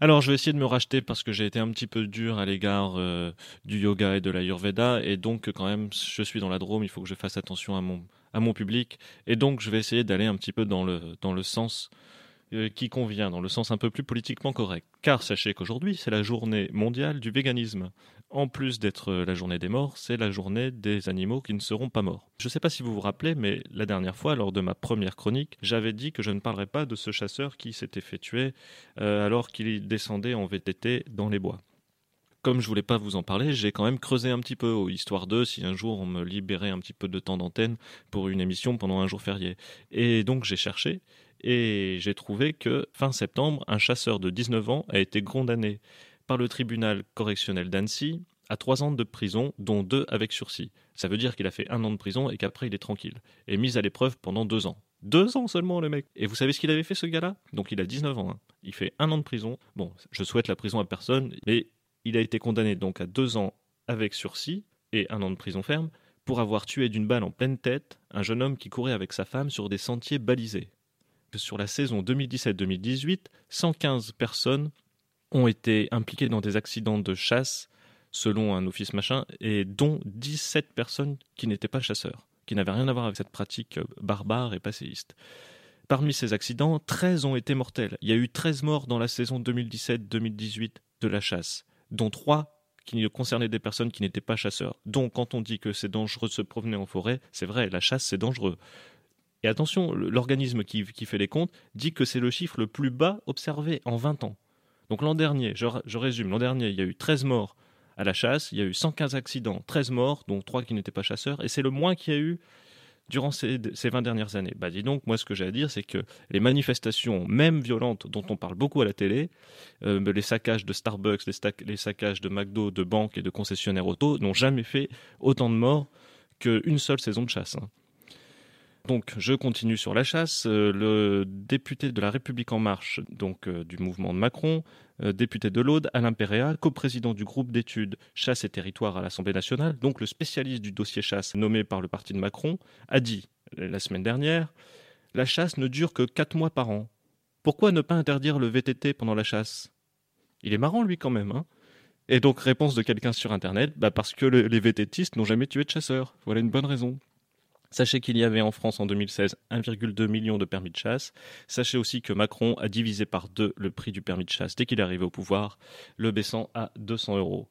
Alors, je vais essayer de me racheter parce que j'ai été un petit peu dur à l'égard euh, du yoga et de l'ayurveda. Et donc, quand même, je suis dans la Drôme, il faut que je fasse attention à mon, public. Et donc, je vais essayer d'aller un petit peu dans le, dans le sens euh, qui convient, dans le sens un peu plus politiquement correct. Car sachez qu'aujourd'hui, c'est la journée mondiale du véganisme. En plus d'être la journée des morts, c'est la journée des animaux qui ne seront pas morts. Je ne sais pas si vous vous rappelez, mais la dernière fois, lors de ma première chronique, j'avais dit que je ne parlerais pas de ce chasseur qui s'était fait tuer euh, alors qu'il descendait en VTT dans les bois comme je voulais pas vous en parler, j'ai quand même creusé un petit peu, histoire de si un jour on me libérait un petit peu de temps d'antenne pour une émission pendant un jour férié. Et donc j'ai cherché, et j'ai trouvé que fin septembre, un chasseur de 19 ans a été condamné par le tribunal correctionnel d'Annecy à trois ans de prison, dont deux avec sursis. Ça veut dire qu'il a fait un an de prison et qu'après il est tranquille. Et mis à l'épreuve pendant deux ans. Deux ans seulement, le mec. Et vous savez ce qu'il avait fait, ce gars-là? Donc il a 19 ans. Hein. Il fait un an de prison. Bon, je souhaite la prison à personne, mais il a été condamné donc à deux ans avec sursis et un an de prison ferme pour avoir tué d'une balle en pleine tête un jeune homme qui courait avec sa femme sur des sentiers balisés sur la saison 2017-2018, 115 personnes ont été impliquées dans des accidents de chasse, selon un office machin, et dont 17 personnes qui n'étaient pas chasseurs, qui n'avaient rien à voir avec cette pratique barbare et passéiste. Parmi ces accidents, 13 ont été mortels. Il y a eu 13 morts dans la saison 2017-2018 de la chasse, dont 3 qui concernaient des personnes qui n'étaient pas chasseurs. Donc quand on dit que c'est dangereux de se promener en forêt, c'est vrai, la chasse c'est dangereux. Et attention, l'organisme qui, fait les comptes dit que c'est le chiffre le plus bas observé en 20 ans. Donc l'an dernier, je, résume, l'an dernier, il y a eu 13 morts à la chasse, il y a eu 115 accidents, 13 morts, dont 3 qui n'étaient pas chasseurs, et c'est le moins qu'il y a eu durant ces, 20 dernières années. Bah dis donc, moi ce que j'ai à dire, c'est que les manifestations, même violentes, dont on parle beaucoup à la télé, euh, les saccages de Starbucks, les, saccages de McDo, de banques et de concessionnaires auto, n'ont jamais fait autant de morts qu'une seule saison de chasse. Hein. Donc, je continue sur la chasse. Euh, le député de la République en marche, donc euh, du mouvement de Macron, euh, député de l'Aude, Alain Péréa, coprésident du groupe d'études chasse et territoire à l'Assemblée nationale, donc le spécialiste du dossier chasse nommé par le parti de Macron, a dit la semaine dernière La chasse ne dure que 4 mois par an. Pourquoi ne pas interdire le VTT pendant la chasse? Il est marrant, lui, quand même, hein et donc, réponse de quelqu'un sur Internet, bah parce que les VTTistes n'ont jamais tué de chasseurs. Voilà une bonne raison. Sachez qu'il y avait en France en 2016 1,2 million de permis de chasse. Sachez aussi que Macron a divisé par deux le prix du permis de chasse dès qu'il est arrivé au pouvoir, le baissant à 200 euros.